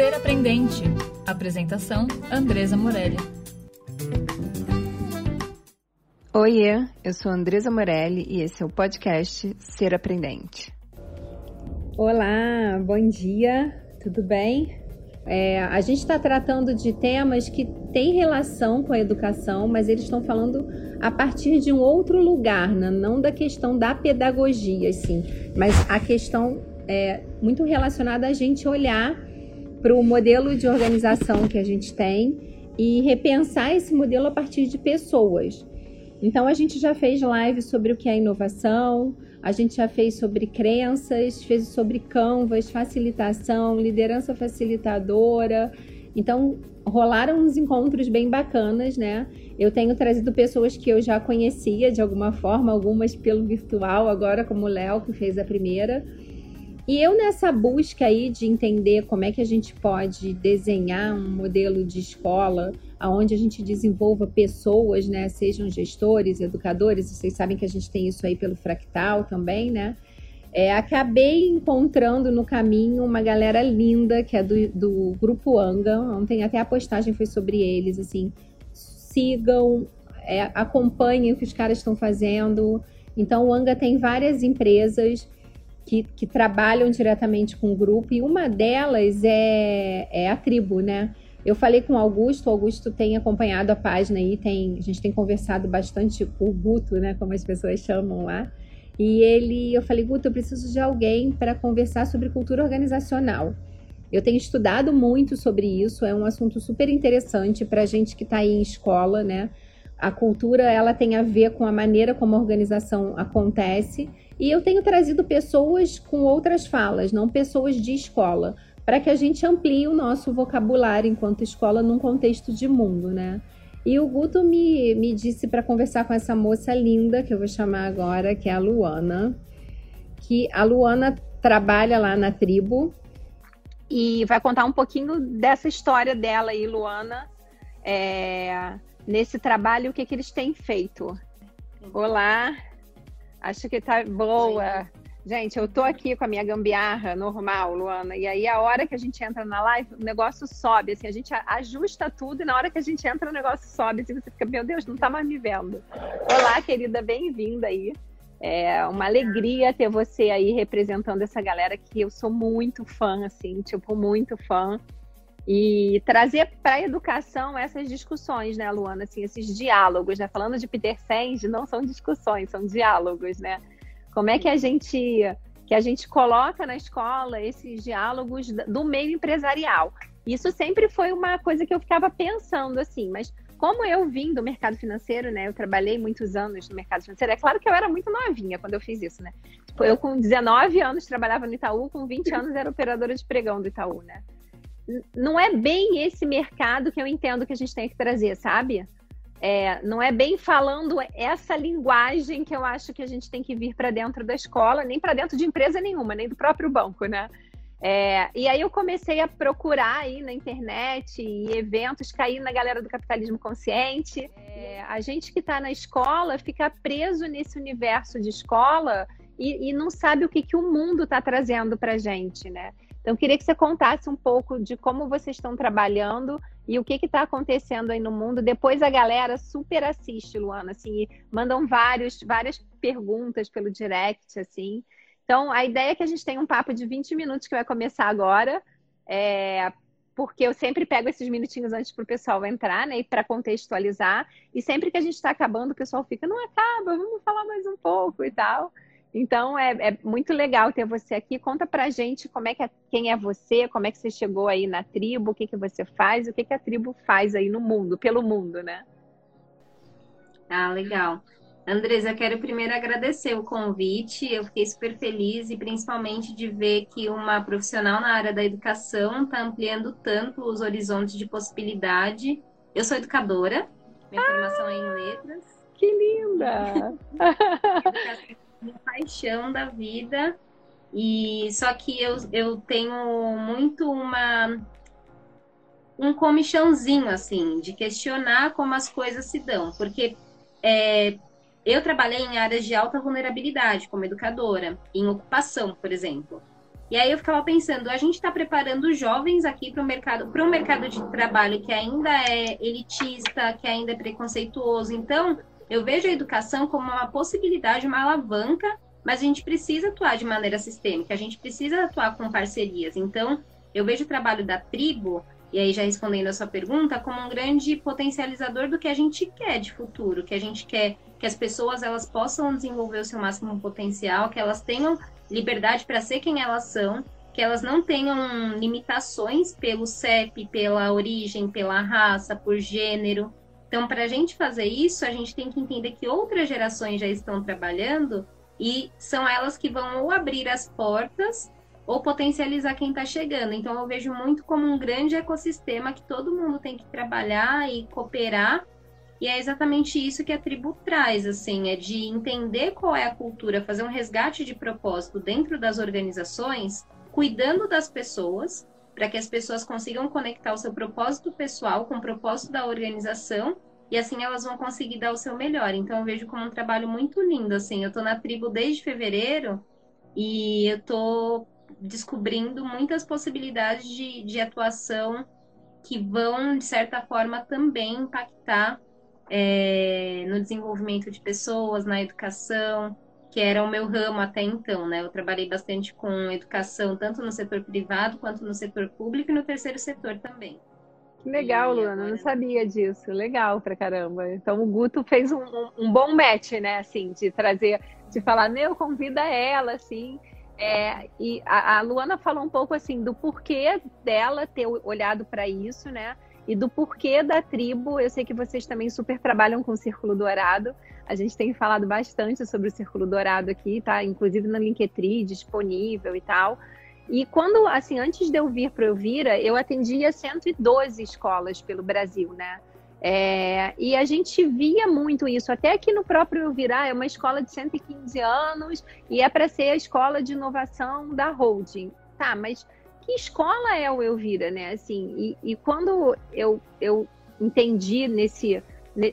Ser Aprendente. Apresentação: Andresa Morelli. Oiê, eu sou Andresa Morelli e esse é o podcast Ser Aprendente. Olá, bom dia, tudo bem? É, a gente está tratando de temas que têm relação com a educação, mas eles estão falando a partir de um outro lugar, né? não da questão da pedagogia, sim, mas a questão é muito relacionada a gente olhar para o modelo de organização que a gente tem e repensar esse modelo a partir de pessoas. Então a gente já fez live sobre o que é inovação, a gente já fez sobre crenças, fez sobre canvas, facilitação, liderança facilitadora. Então rolaram uns encontros bem bacanas, né? Eu tenho trazido pessoas que eu já conhecia de alguma forma, algumas pelo virtual, agora como o Léo que fez a primeira. E eu nessa busca aí de entender como é que a gente pode desenhar um modelo de escola onde a gente desenvolva pessoas, né, sejam gestores, educadores, vocês sabem que a gente tem isso aí pelo fractal também, né? É, acabei encontrando no caminho uma galera linda que é do, do grupo Anga. Ontem até a postagem foi sobre eles, assim. Sigam, é, acompanhem o que os caras estão fazendo. Então, o Anga tem várias empresas que, que trabalham diretamente com o grupo, e uma delas é, é a tribo, né? Eu falei com o Augusto, o Augusto tem acompanhado a página aí, tem, a gente tem conversado bastante o Guto, né, como as pessoas chamam lá. E ele, eu falei, Guto, eu preciso de alguém para conversar sobre cultura organizacional. Eu tenho estudado muito sobre isso, é um assunto super interessante para gente que está aí em escola, né? A cultura ela tem a ver com a maneira como a organização acontece. E eu tenho trazido pessoas com outras falas, não pessoas de escola, para que a gente amplie o nosso vocabulário enquanto escola num contexto de mundo, né? E o Guto me, me disse para conversar com essa moça linda, que eu vou chamar agora, que é a Luana, que a Luana trabalha lá na tribo. E vai contar um pouquinho dessa história dela aí, Luana, é, nesse trabalho, o que, que eles têm feito. Olá! Acho que tá boa. Gente, eu tô aqui com a minha gambiarra normal, Luana, e aí a hora que a gente entra na live, o negócio sobe, assim, a gente ajusta tudo e na hora que a gente entra o negócio sobe, assim, você fica, meu Deus, não tá mais me vendo. Olá, querida, bem-vinda aí. É uma alegria ter você aí representando essa galera que eu sou muito fã, assim, tipo, muito fã. E trazer para a educação essas discussões, né, Luana? Assim, esses diálogos, né? Falando de Peter Senge, não são discussões, são diálogos, né? Como é que a gente que a gente coloca na escola esses diálogos do meio empresarial? Isso sempre foi uma coisa que eu ficava pensando assim, mas como eu vim do mercado financeiro, né? Eu trabalhei muitos anos no mercado financeiro. É claro que eu era muito novinha quando eu fiz isso, né? Tipo, eu com 19 anos trabalhava no Itaú, com 20 anos era operadora de pregão do Itaú, né? Não é bem esse mercado que eu entendo que a gente tem que trazer, sabe? É, não é bem falando essa linguagem que eu acho que a gente tem que vir para dentro da escola, nem para dentro de empresa nenhuma, nem do próprio banco, né? É, e aí eu comecei a procurar aí na internet e eventos, cair na galera do capitalismo consciente. É, a gente que está na escola fica preso nesse universo de escola e, e não sabe o que, que o mundo está trazendo para gente, né? Então, queria que você contasse um pouco de como vocês estão trabalhando e o que está acontecendo aí no mundo. Depois a galera super assiste, Luana, assim, mandam vários, várias perguntas pelo direct, assim. Então, a ideia é que a gente tenha um papo de 20 minutos que vai começar agora, é, porque eu sempre pego esses minutinhos antes para o pessoal entrar, né, e para contextualizar. E sempre que a gente está acabando, o pessoal fica, não acaba, vamos falar mais um pouco e tal. Então é, é, muito legal ter você aqui. Conta pra gente como é que é, quem é você, como é que você chegou aí na tribo, o que, que você faz, o que, que a tribo faz aí no mundo, pelo mundo, né? Ah, legal. Andresa, quero primeiro agradecer o convite. Eu fiquei super feliz e principalmente de ver que uma profissional na área da educação está ampliando tanto os horizontes de possibilidade. Eu sou educadora, minha ah, formação é em letras. Que linda! minha paixão da vida. E só que eu, eu tenho muito uma um comichãozinho assim de questionar como as coisas se dão, porque é, eu trabalhei em áreas de alta vulnerabilidade como educadora, em ocupação, por exemplo. E aí eu ficava pensando, a gente está preparando jovens aqui para o mercado, para um mercado de trabalho que ainda é elitista, que ainda é preconceituoso. Então, eu vejo a educação como uma possibilidade, uma alavanca, mas a gente precisa atuar de maneira sistêmica, a gente precisa atuar com parcerias. Então, eu vejo o trabalho da tribo, e aí já respondendo a sua pergunta, como um grande potencializador do que a gente quer de futuro, que a gente quer que as pessoas elas possam desenvolver o seu máximo potencial, que elas tenham liberdade para ser quem elas são, que elas não tenham limitações pelo CEP, pela origem, pela raça, por gênero. Então, para a gente fazer isso, a gente tem que entender que outras gerações já estão trabalhando e são elas que vão ou abrir as portas ou potencializar quem está chegando. Então, eu vejo muito como um grande ecossistema que todo mundo tem que trabalhar e cooperar. E é exatamente isso que a tribo traz, assim, é de entender qual é a cultura, fazer um resgate de propósito dentro das organizações, cuidando das pessoas, para que as pessoas consigam conectar o seu propósito pessoal com o propósito da organização e assim elas vão conseguir dar o seu melhor. Então eu vejo como um trabalho muito lindo assim. Eu estou na tribo desde fevereiro e eu estou descobrindo muitas possibilidades de, de atuação que vão de certa forma também impactar é, no desenvolvimento de pessoas, na educação, que era o meu ramo até então, né? Eu trabalhei bastante com educação, tanto no setor privado quanto no setor público e no terceiro setor também. Que legal, e Luana, agora... não sabia disso. Legal pra caramba. Então o Guto fez um, um, um, bom match, né? Assim, de trazer, de falar, meu, convida ela, assim. É, e a, a Luana falou um pouco assim do porquê dela ter olhado para isso, né? e do porquê da tribo. Eu sei que vocês também super trabalham com o Círculo Dourado. A gente tem falado bastante sobre o Círculo Dourado aqui, tá? Inclusive no Linktree, disponível e tal. E quando, assim, antes de eu vir para Elvira, eu atendia 112 escolas pelo Brasil, né? É, e a gente via muito isso, até aqui no próprio Elvira, é uma escola de 115 anos e é para ser a escola de inovação da holding. Tá, mas que escola é o Elvira, né? Assim, e, e quando eu, eu entendi nesse,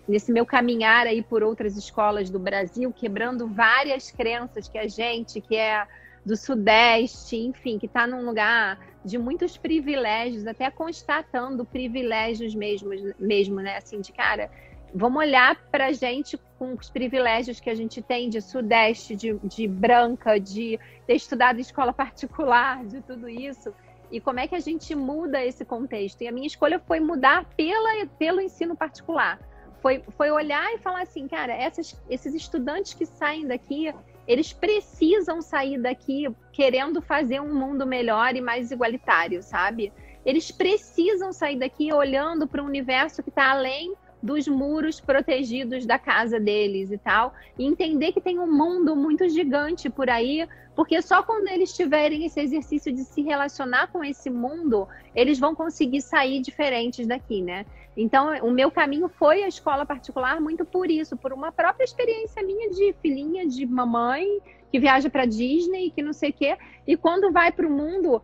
nesse meu caminhar aí por outras escolas do Brasil, quebrando várias crenças que a gente, que é do Sudeste, enfim, que está num lugar de muitos privilégios, até constatando privilégios mesmo, mesmo, né? Assim, de cara, vamos olhar para a gente com os privilégios que a gente tem de Sudeste, de, de branca, de ter estudado escola particular, de tudo isso e como é que a gente muda esse contexto. E a minha escolha foi mudar pela, pelo ensino particular. Foi, foi olhar e falar assim, cara, essas, esses estudantes que saem daqui, eles precisam sair daqui querendo fazer um mundo melhor e mais igualitário, sabe? Eles precisam sair daqui olhando para um universo que está além dos muros protegidos da casa deles e tal, e entender que tem um mundo muito gigante por aí, porque só quando eles tiverem esse exercício de se relacionar com esse mundo, eles vão conseguir sair diferentes daqui, né? Então, o meu caminho foi a escola particular muito por isso, por uma própria experiência minha de filhinha de mamãe que viaja para Disney, que não sei o quê, e quando vai para o mundo,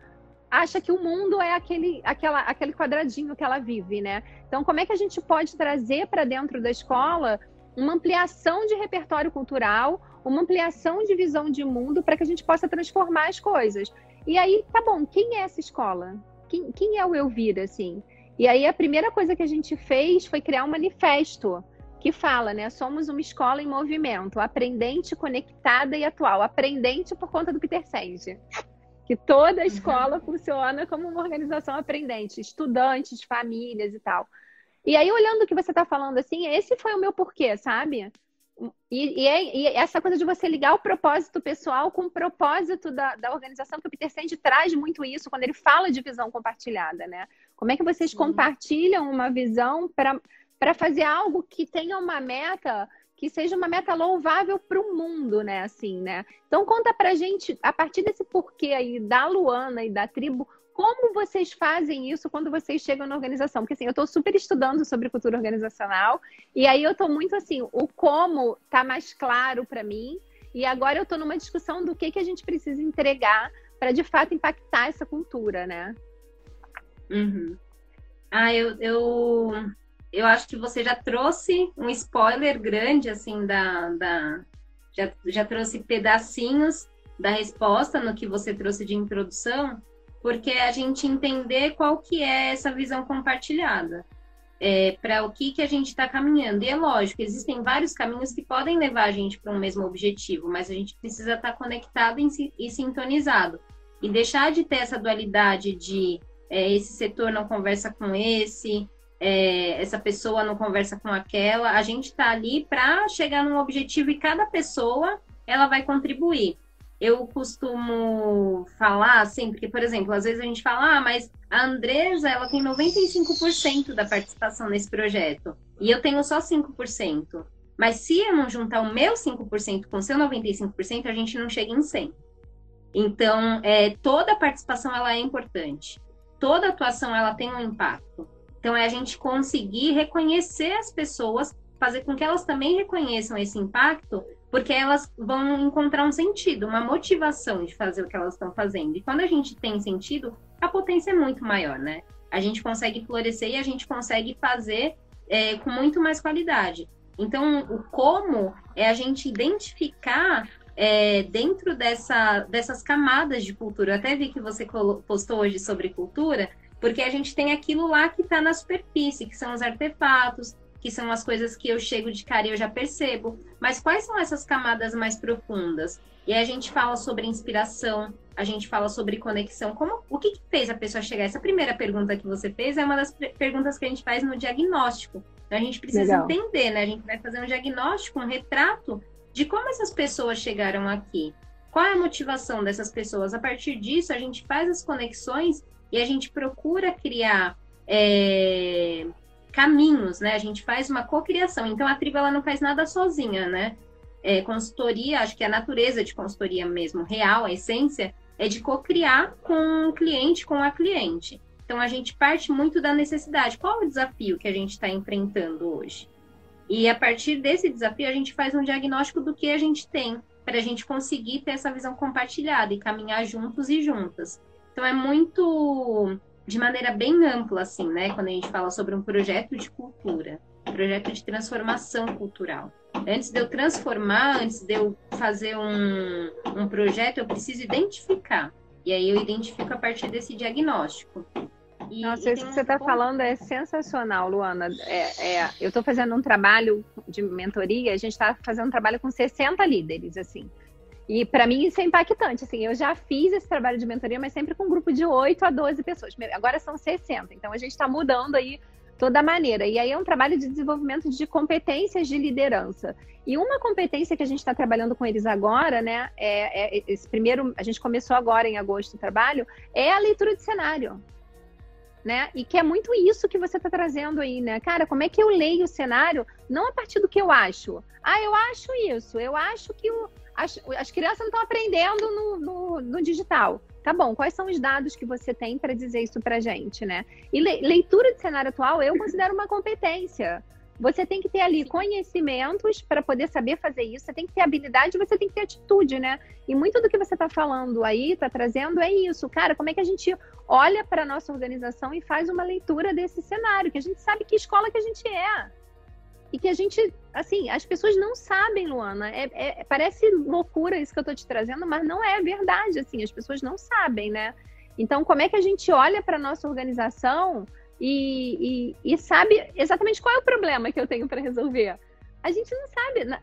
acha que o mundo é aquele, aquela, aquele quadradinho que ela vive, né? Então, como é que a gente pode trazer para dentro da escola uma ampliação de repertório cultural, uma ampliação de visão de mundo para que a gente possa transformar as coisas? E aí, tá bom, quem é essa escola? Quem, quem é o Elvira, assim? E aí, a primeira coisa que a gente fez foi criar um manifesto que fala, né? Somos uma escola em movimento, aprendente, conectada e atual. Aprendente por conta do Peter Senge que toda a uhum. escola uhum. funciona como uma organização aprendente, estudantes, famílias e tal. E aí, olhando o que você está falando, assim, esse foi o meu porquê, sabe? E, e, é, e, essa coisa de você ligar o propósito pessoal com o propósito da, da organização, que o Peter Senge traz muito isso quando ele fala de visão compartilhada, né? Como é que vocês Sim. compartilham uma visão para fazer algo que tenha uma meta que seja uma meta louvável para o mundo, né? Assim, né? Então conta pra gente, a partir desse porquê aí da Luana e da tribo, como vocês fazem isso quando vocês chegam na organização? Porque assim, eu estou super estudando sobre cultura organizacional e aí eu estou muito assim, o como tá mais claro para mim e agora eu estou numa discussão do que que a gente precisa entregar para de fato impactar essa cultura, né? Uhum. Ah, eu, eu eu acho que você já trouxe um spoiler grande, assim, da. da já, já trouxe pedacinhos da resposta no que você trouxe de introdução, porque a gente entender qual que é essa visão compartilhada. É, para o que, que a gente está caminhando. E é lógico, existem vários caminhos que podem levar a gente para um mesmo objetivo, mas a gente precisa estar tá conectado e sintonizado. E deixar de ter essa dualidade de é, esse setor não conversa com esse, é, essa pessoa não conversa com aquela. A gente está ali para chegar num objetivo e cada pessoa ela vai contribuir. Eu costumo falar assim, porque, por exemplo, às vezes a gente fala, ah, mas a Andresa ela tem 95% da participação nesse projeto e eu tenho só 5%. Mas se eu não juntar o meu 5% com o seu 95%, a gente não chega em 100%. Então, é, toda participação ela é importante. Toda atuação ela tem um impacto. Então, é a gente conseguir reconhecer as pessoas, fazer com que elas também reconheçam esse impacto, porque elas vão encontrar um sentido, uma motivação de fazer o que elas estão fazendo. E quando a gente tem sentido, a potência é muito maior, né? A gente consegue florescer e a gente consegue fazer é, com muito mais qualidade. Então, o como é a gente identificar é, dentro dessa, dessas camadas de cultura. Eu até vi que você postou hoje sobre cultura, porque a gente tem aquilo lá que está na superfície, que são os artefatos, que são as coisas que eu chego de cara e eu já percebo. Mas quais são essas camadas mais profundas? E aí a gente fala sobre inspiração, a gente fala sobre conexão. Como, o que, que fez a pessoa chegar? Essa primeira pergunta que você fez é uma das perguntas que a gente faz no diagnóstico. Então a gente precisa Legal. entender, né? A gente vai fazer um diagnóstico, um retrato de como essas pessoas chegaram aqui. Qual é a motivação dessas pessoas? A partir disso, a gente faz as conexões e a gente procura criar é, caminhos, né? A gente faz uma cocriação. Então a tribo ela não faz nada sozinha, né? É, consultoria, acho que a natureza de consultoria mesmo, real, a essência, é de cocriar com o cliente, com a cliente. Então a gente parte muito da necessidade. Qual o desafio que a gente está enfrentando hoje? E a partir desse desafio a gente faz um diagnóstico do que a gente tem para a gente conseguir ter essa visão compartilhada e caminhar juntos e juntas. Então é muito de maneira bem ampla, assim, né? Quando a gente fala sobre um projeto de cultura, um projeto de transformação cultural. Antes de eu transformar, antes de eu fazer um, um projeto, eu preciso identificar. E aí eu identifico a partir desse diagnóstico. E, Nossa, isso que você está falando é sensacional, Luana. É, é, eu estou fazendo um trabalho de mentoria, a gente está fazendo um trabalho com 60 líderes, assim. E para mim isso é impactante, assim, eu já fiz esse trabalho de mentoria, mas sempre com um grupo de 8 a 12 pessoas. Agora são 60, então a gente está mudando aí toda a maneira. E aí é um trabalho de desenvolvimento de competências de liderança. E uma competência que a gente está trabalhando com eles agora, né, é, é, esse primeiro, a gente começou agora em agosto o trabalho, é a leitura de cenário. Né? E que é muito isso que você está trazendo aí, né? Cara, como é que eu leio o cenário? Não a partir do que eu acho. Ah, eu acho isso, eu acho que o, as, as crianças não estão aprendendo no, no, no, digital. Tá bom, quais são os dados que você tem para dizer isso para gente, né? E le, leitura de cenário atual eu considero uma competência. Você tem que ter ali conhecimentos para poder saber fazer isso, você tem que ter habilidade, você tem que ter atitude, né? E muito do que você está falando aí, está trazendo, é isso. Cara, como é que a gente olha para a nossa organização e faz uma leitura desse cenário, que a gente sabe que escola que a gente é e que a gente, assim, as pessoas não sabem, Luana. É, é, parece loucura isso que eu tô te trazendo, mas não é verdade, assim, as pessoas não sabem, né? Então, como é que a gente olha para nossa organização e, e, e, sabe exatamente qual é o problema que eu tenho para resolver? A gente não sabe. Na,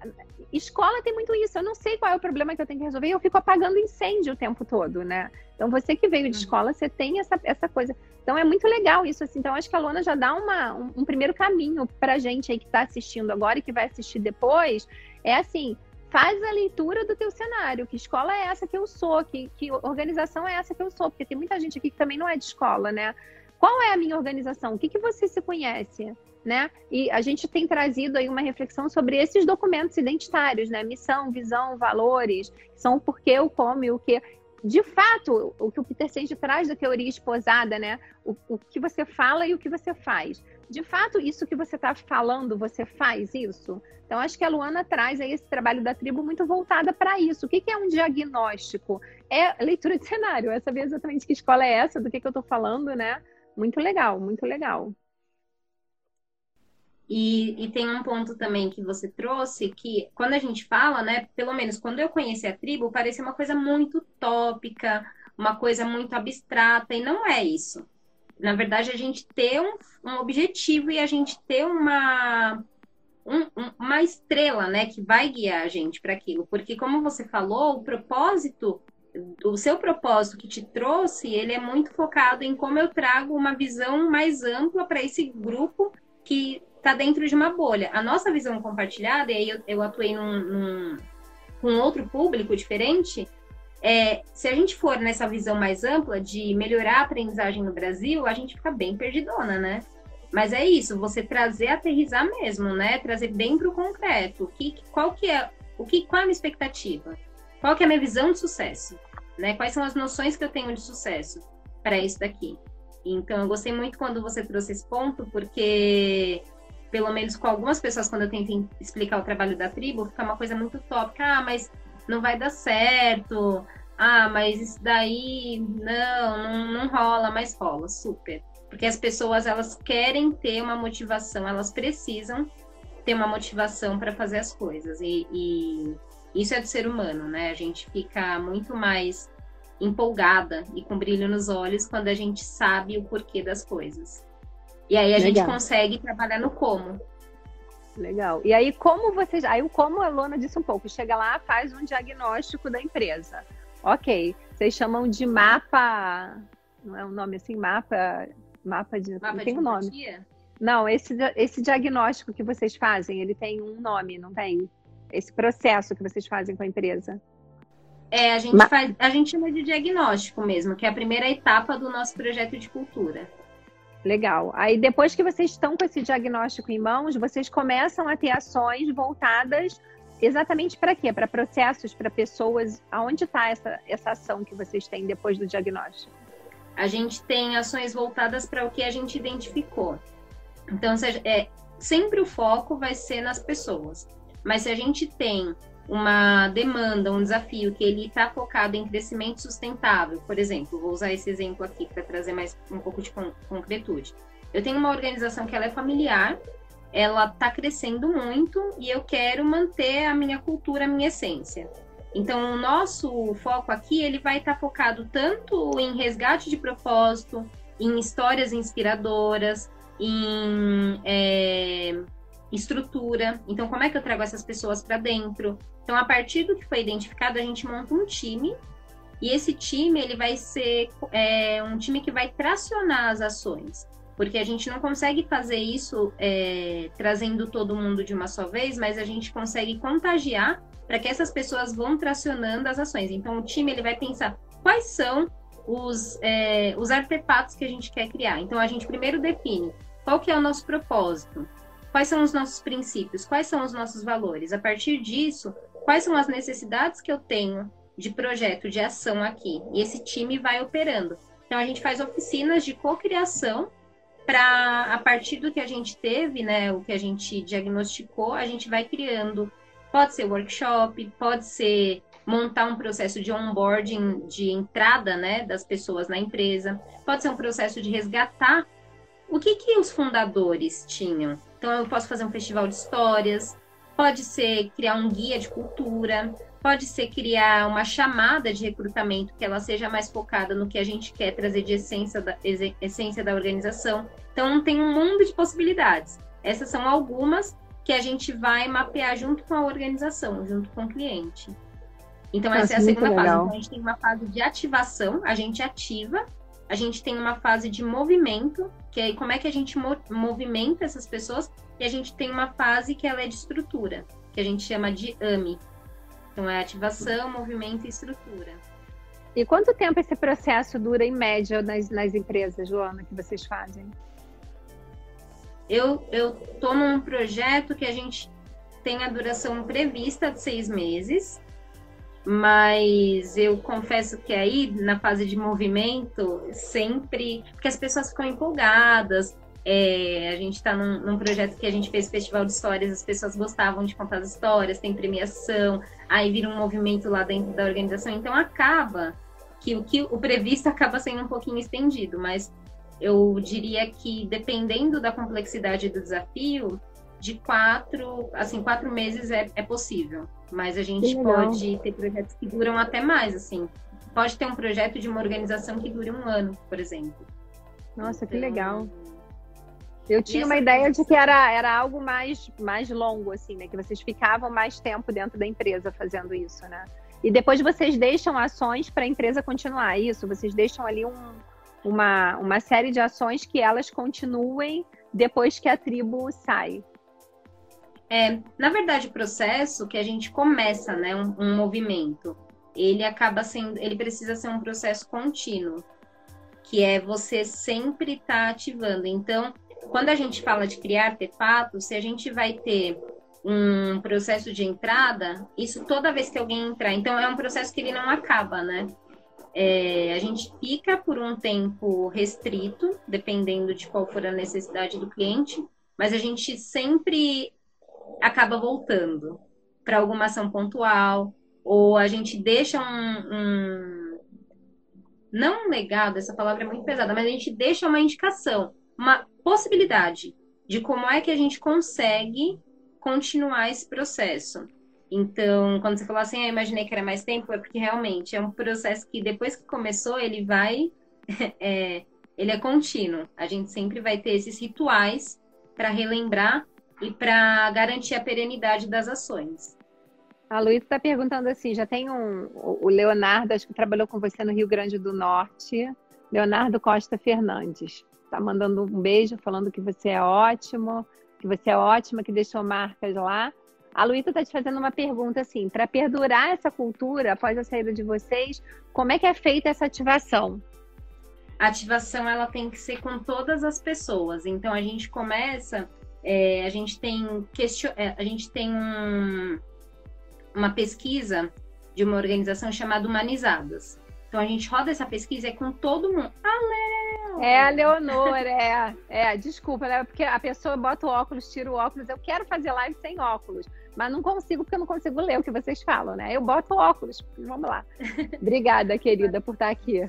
escola tem muito isso. Eu não sei qual é o problema que eu tenho que resolver eu fico apagando incêndio o tempo todo, né? Então, você que veio de uhum. escola, você tem essa, essa coisa. Então é muito legal isso, assim. Então acho que a Lona já dá uma, um, um primeiro caminho para gente aí que está assistindo agora e que vai assistir depois. É assim, faz a leitura do teu cenário. Que escola é essa que eu sou? Que, que organização é essa que eu sou? Porque tem muita gente aqui que também não é de escola, né? Qual é a minha organização? O que, que você se conhece? Né? E a gente tem trazido aí uma reflexão sobre esses documentos identitários, né? Missão, visão, valores, são o porquê, o como e o que de fato, o que o Peter Senge traz da teoria esposada, né? O, o que você fala e o que você faz. De fato, isso que você está falando, você faz isso? Então, acho que a Luana traz aí esse trabalho da tribo muito voltada para isso. O que, que, é um diagnóstico? É leitura de cenário, é saber exatamente que escola é essa, do que, que eu estou falando, né? Muito legal, muito legal. E, e, tem um ponto também que você trouxe, que quando a gente fala, né, pelo menos quando eu conheci a tribo, parecia uma coisa muito tópica, uma coisa muito abstrata, e não é isso. Na verdade, a gente ter um, um objetivo e a gente ter uma, um, uma estrela, né, que vai guiar a gente para aquilo. Porque, como você falou, o propósito, o seu propósito que te trouxe, ele é muito focado em como eu trago uma visão mais ampla para esse grupo que está dentro de uma bolha. A nossa visão compartilhada, e aí eu, eu atuei num, num, com outro público diferente, é, se a gente for nessa visão mais ampla de melhorar a aprendizagem no Brasil, a gente fica bem perdidona, né? Mas é isso, você trazer, aterrizar mesmo, né? Trazer bem para o concreto. Que, qual que é, o que, qual é a minha expectativa? Qual que é a minha visão de sucesso? Né? Quais são as noções que eu tenho de sucesso para isso daqui? Então, eu gostei muito quando você trouxe esse ponto, porque pelo menos com algumas pessoas, quando eu tento explicar o trabalho da tribo, fica uma coisa muito tópica. Ah, mas não vai dar certo. Ah, mas isso daí não, não, não rola, mas rola, super. Porque as pessoas elas querem ter uma motivação, elas precisam ter uma motivação para fazer as coisas. E, e, isso é do ser humano, né? A gente fica muito mais empolgada e com brilho nos olhos quando a gente sabe o porquê das coisas. E aí a Legal. gente consegue trabalhar no como. Legal. E aí, como vocês. Aí, como a Lona disse um pouco, chega lá, faz um diagnóstico da empresa. Ok. Vocês chamam de mapa. Não é um nome assim? Mapa. Mapa de. Mapa não tem um nome. Não, esse, esse diagnóstico que vocês fazem, ele tem um nome, não tem? Esse processo que vocês fazem com a empresa. É, a gente Ma... faz, a gente chama de diagnóstico mesmo, que é a primeira etapa do nosso projeto de cultura. Legal. Aí depois que vocês estão com esse diagnóstico em mãos, vocês começam a ter ações voltadas exatamente para quê? Para processos, para pessoas. Aonde está essa, essa ação que vocês têm depois do diagnóstico? A gente tem ações voltadas para o que a gente identificou. Então, seja, é, sempre o foco vai ser nas pessoas. Mas se a gente tem uma demanda, um desafio que ele está focado em crescimento sustentável, por exemplo, vou usar esse exemplo aqui para trazer mais um pouco de concretude. Eu tenho uma organização que ela é familiar, ela está crescendo muito e eu quero manter a minha cultura, a minha essência. Então, o nosso foco aqui ele vai estar tá focado tanto em resgate de propósito, em histórias inspiradoras, em é, estrutura. Então, como é que eu trago essas pessoas para dentro? Então, a partir do que foi identificado, a gente monta um time. E esse time, ele vai ser é, um time que vai tracionar as ações. Porque a gente não consegue fazer isso é, trazendo todo mundo de uma só vez, mas a gente consegue contagiar para que essas pessoas vão tracionando as ações. Então, o time, ele vai pensar quais são os, é, os artefatos que a gente quer criar. Então, a gente primeiro define qual que é o nosso propósito, Quais são os nossos princípios? Quais são os nossos valores? A partir disso, quais são as necessidades que eu tenho de projeto, de ação aqui? E esse time vai operando. Então, a gente faz oficinas de cocriação para, a partir do que a gente teve, né, o que a gente diagnosticou, a gente vai criando. Pode ser workshop, pode ser montar um processo de onboarding, de entrada, né, das pessoas na empresa, pode ser um processo de resgatar o que que os fundadores tinham, então, eu posso fazer um festival de histórias, pode ser criar um guia de cultura, pode ser criar uma chamada de recrutamento que ela seja mais focada no que a gente quer trazer de essência da, essência da organização. Então, tem um mundo de possibilidades. Essas são algumas que a gente vai mapear junto com a organização, junto com o cliente. Então, essa é a segunda fase. Então, a gente tem uma fase de ativação, a gente ativa a gente tem uma fase de movimento, que é como é que a gente movimenta essas pessoas, e a gente tem uma fase que ela é de estrutura, que a gente chama de AMI. Então é ativação, movimento e estrutura. E quanto tempo esse processo dura em média nas, nas empresas, Joana, que vocês fazem? Eu, eu tô num projeto que a gente tem a duração prevista de seis meses, mas eu confesso que aí, na fase de movimento, sempre. Porque as pessoas ficam empolgadas. É, a gente está num, num, projeto que a gente fez festival de histórias, as pessoas gostavam de contar as histórias, tem premiação, aí vira um movimento lá dentro da organização. Então acaba que o que o previsto acaba sendo um pouquinho estendido, mas eu diria que dependendo da complexidade do desafio, de quatro, assim, quatro meses é, é possível. Mas a gente pode ter projetos que duram até mais, assim. Pode ter um projeto de uma organização que dure um ano, por exemplo. Nossa, então, que legal. Eu tinha uma ideia de que era, era algo mais, mais longo, assim, né? Que vocês ficavam mais tempo dentro da empresa fazendo isso, né? E depois vocês deixam ações para a empresa continuar é isso. Vocês deixam ali um, uma, uma série de ações que elas continuem depois que a tribo sai. É, na verdade, o processo que a gente começa, né, um, um movimento, ele acaba sendo, ele precisa ser um processo contínuo, que é você sempre estar tá ativando. Então, quando a gente fala de criar artefatos, se a gente vai ter um processo de entrada, isso toda vez que alguém entrar, então é um processo que ele não acaba, né? É, a gente fica por um tempo restrito, dependendo de qual for a necessidade do cliente, mas a gente sempre acaba voltando para alguma ação pontual, ou a gente deixa um, um, Não um legado, essa palavra é muito pesada, mas a gente deixa uma indicação, uma possibilidade de como é que a gente consegue continuar esse processo. Então, quando você falou assim, ah, eu imaginei que era mais tempo, é porque realmente é um processo que depois que começou, ele vai. É, ele é contínuo. A gente sempre vai ter esses rituais para relembrar e para garantir a perenidade das ações. A Luísa está perguntando assim: já tem um. O Leonardo, acho que trabalhou com você no Rio Grande do Norte. Leonardo Costa Fernandes. Está mandando um beijo, falando que você é ótimo, que você é ótima, que deixou marcas lá. A Luísa está te fazendo uma pergunta assim: para perdurar essa cultura após a saída de vocês, como é que é feita essa ativação? A ativação ela tem que ser com todas as pessoas. Então a gente começa, é, a gente tem question... É, a gente tem um, uma pesquisa de uma organização chamada Humanizadas. Então a gente roda essa pesquisa é com todo mundo. Ah, Léo! É a Leonor, é. É, desculpa, né? Porque a pessoa bota o óculos, tira o óculos. Eu quero fazer live sem óculos, mas não consigo porque eu não consigo ler o que vocês falam, né? Eu boto o óculos. Vamos lá. Obrigada, querida, por estar aqui.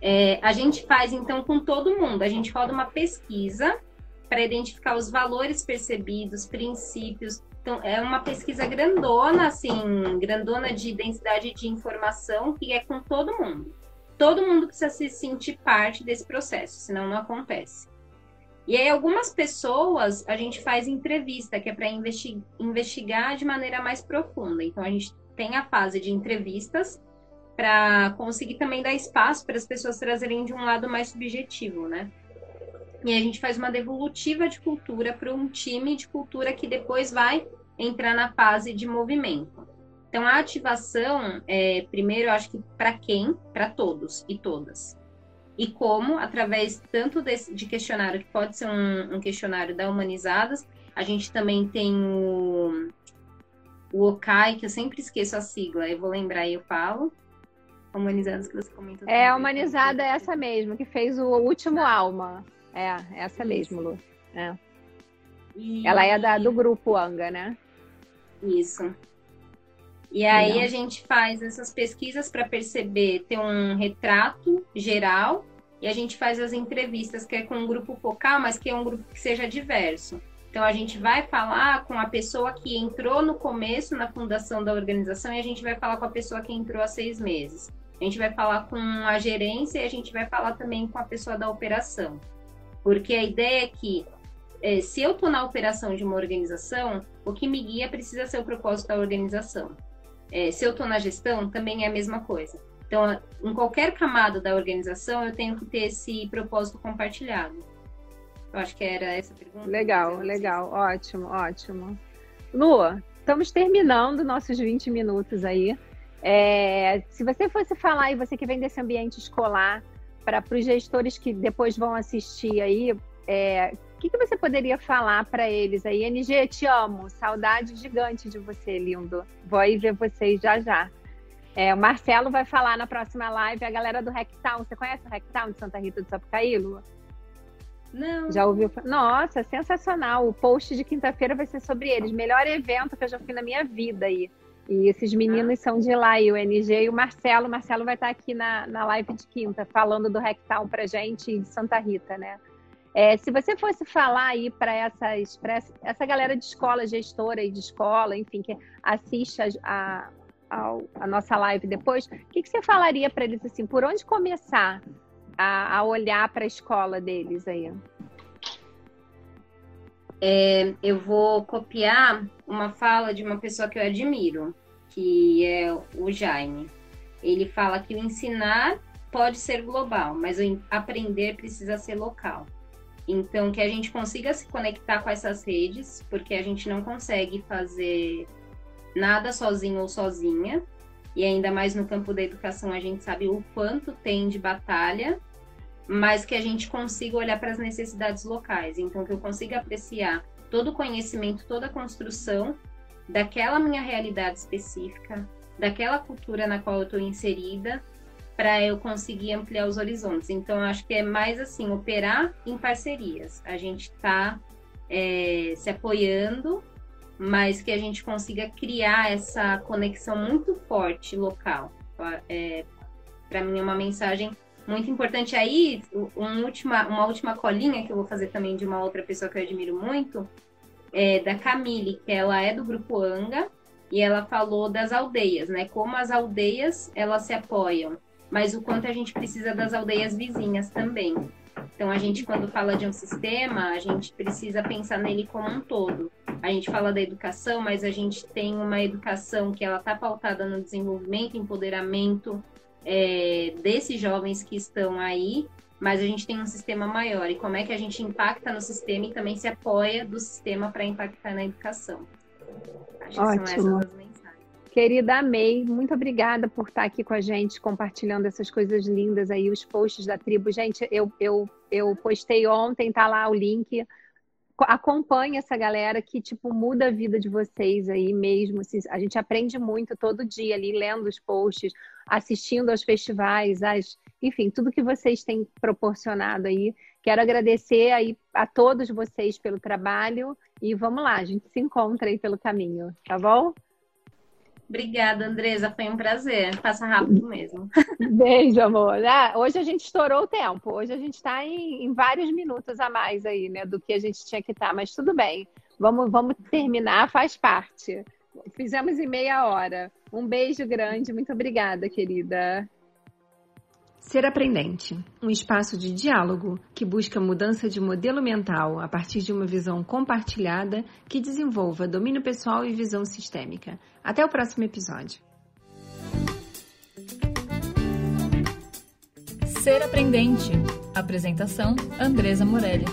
É, a gente faz então com todo mundo. A gente roda uma pesquisa para identificar os valores percebidos, princípios, então, é uma pesquisa grandona, assim, grandona de densidade de informação, que é com todo mundo. Todo mundo precisa se sentir parte desse processo, senão não acontece. E aí, algumas pessoas, a gente faz entrevista, que é para investigar de maneira mais profunda. Então, a gente tem a fase de entrevistas, para conseguir também dar espaço para as pessoas trazerem de um lado mais subjetivo, né? E a gente faz uma devolutiva de cultura para um time de cultura que depois vai entrar na fase de movimento. Então, a ativação, é, primeiro, eu acho que para quem? Para todos e todas. E como, através tanto desse, de questionário, que pode ser um, um, questionário da Humanizadas, a gente também tem o, o OCAI, que eu sempre esqueço a sigla, eu vou lembrar e eu falo. Humanizadas que você comentou. É, a Humanizada é essa mesmo, que fez o último Alma. É, essa mesmo, Lu. É. E... Ela é da, do grupo Anga, né? Isso. E aí Legal. a gente faz essas pesquisas para perceber, ter um retrato geral, e a gente faz as entrevistas, que é com um grupo focal, mas que é um grupo que seja diverso. Então a gente vai falar com a pessoa que entrou no começo na fundação da organização e a gente vai falar com a pessoa que entrou há seis meses. A gente vai falar com a gerência e a gente vai falar também com a pessoa da operação. Porque a ideia é que é, se eu estou na operação de uma organização, o que me guia precisa ser o propósito da organização. É, se eu estou na gestão, também é a mesma coisa. Então, em qualquer camada da organização, eu tenho que ter esse propósito compartilhado. Eu acho que era essa pergunta. Legal, legal, ótimo, ótimo. Lua, estamos terminando nossos 20 minutos aí. É, se você fosse falar, e você que vem desse ambiente escolar, para os gestores que depois vão assistir aí, é, o que, que você poderia falar para eles aí? NG, te amo, saudade gigante de você, lindo. Vou aí ver vocês já já. É, o Marcelo vai falar na próxima live, a galera do Rectown. Você conhece o Rectown de Santa Rita do Sapucaí, Lu? Não. Já ouviu? Nossa, sensacional. O post de quinta-feira vai ser sobre eles. Melhor evento que eu já fui na minha vida aí. E esses meninos são de lá, e o NG e o Marcelo. O Marcelo vai estar aqui na, na live de quinta, falando do Rectown pra gente e de Santa Rita, né? É, se você fosse falar aí para essas, essa galera de escola, gestora e de escola, enfim, que assiste a, a, a nossa live depois, o que, que você falaria para eles assim? Por onde começar a, a olhar para a escola deles aí? É, eu vou copiar uma fala de uma pessoa que eu admiro, que é o Jaime. Ele fala que o ensinar pode ser global, mas o aprender precisa ser local. Então, que a gente consiga se conectar com essas redes, porque a gente não consegue fazer nada sozinho ou sozinha, e ainda mais no campo da educação, a gente sabe o quanto tem de batalha mas que a gente consiga olhar para as necessidades locais. Então, que eu consiga apreciar todo o conhecimento, toda a construção daquela minha realidade específica, daquela cultura na qual eu estou inserida, para eu conseguir ampliar os horizontes. Então, acho que é mais assim, operar em parcerias. A gente está é, se apoiando, mas que a gente consiga criar essa conexão muito forte local. É, para mim, é uma mensagem muito importante. Aí, um última, uma última colinha que eu vou fazer também de uma outra pessoa que eu admiro muito, é da Camille, que ela é do grupo Anga, e ela falou das aldeias, né? Como as aldeias elas se apoiam, mas o quanto a gente precisa das aldeias vizinhas também. Então, a gente, quando fala de um sistema, a gente precisa pensar nele como um todo. A gente fala da educação, mas a gente tem uma educação que ela está pautada no desenvolvimento, empoderamento, é, desses jovens que estão aí, mas a gente tem um sistema maior. E como é que a gente impacta no sistema e também se apoia do sistema para impactar na educação? Acho Ótimo. que são essas as mensagens. Querida, amei. Muito obrigada por estar aqui com a gente, compartilhando essas coisas lindas aí, os posts da tribo. Gente, eu, eu, eu postei ontem, tá lá o link acompanhe essa galera que, tipo, muda a vida de vocês aí mesmo. Assim, a gente aprende muito todo dia ali, lendo os posts, assistindo aos festivais, enfim, tudo que vocês têm proporcionado aí. Quero agradecer aí a todos vocês pelo trabalho e vamos lá, a gente se encontra aí pelo caminho, tá bom? Obrigada, Andresa. Foi um prazer. Passa rápido mesmo. Beijo, amor. Ah, hoje a gente estourou o tempo. Hoje a gente está em, em, vários minutos a mais aí, né? Do que a gente tinha que estar. Tá, mas tudo bem. Vamos, vamos terminar, faz parte. Fizemos em meia hora. Um beijo grande. Muito obrigada, querida. Ser Aprendente, um espaço de diálogo que busca mudança de modelo mental a partir de uma visão compartilhada que desenvolva domínio pessoal e visão sistêmica. Até o próximo episódio. Ser Aprendente. Apresentação: Andresa Morelli.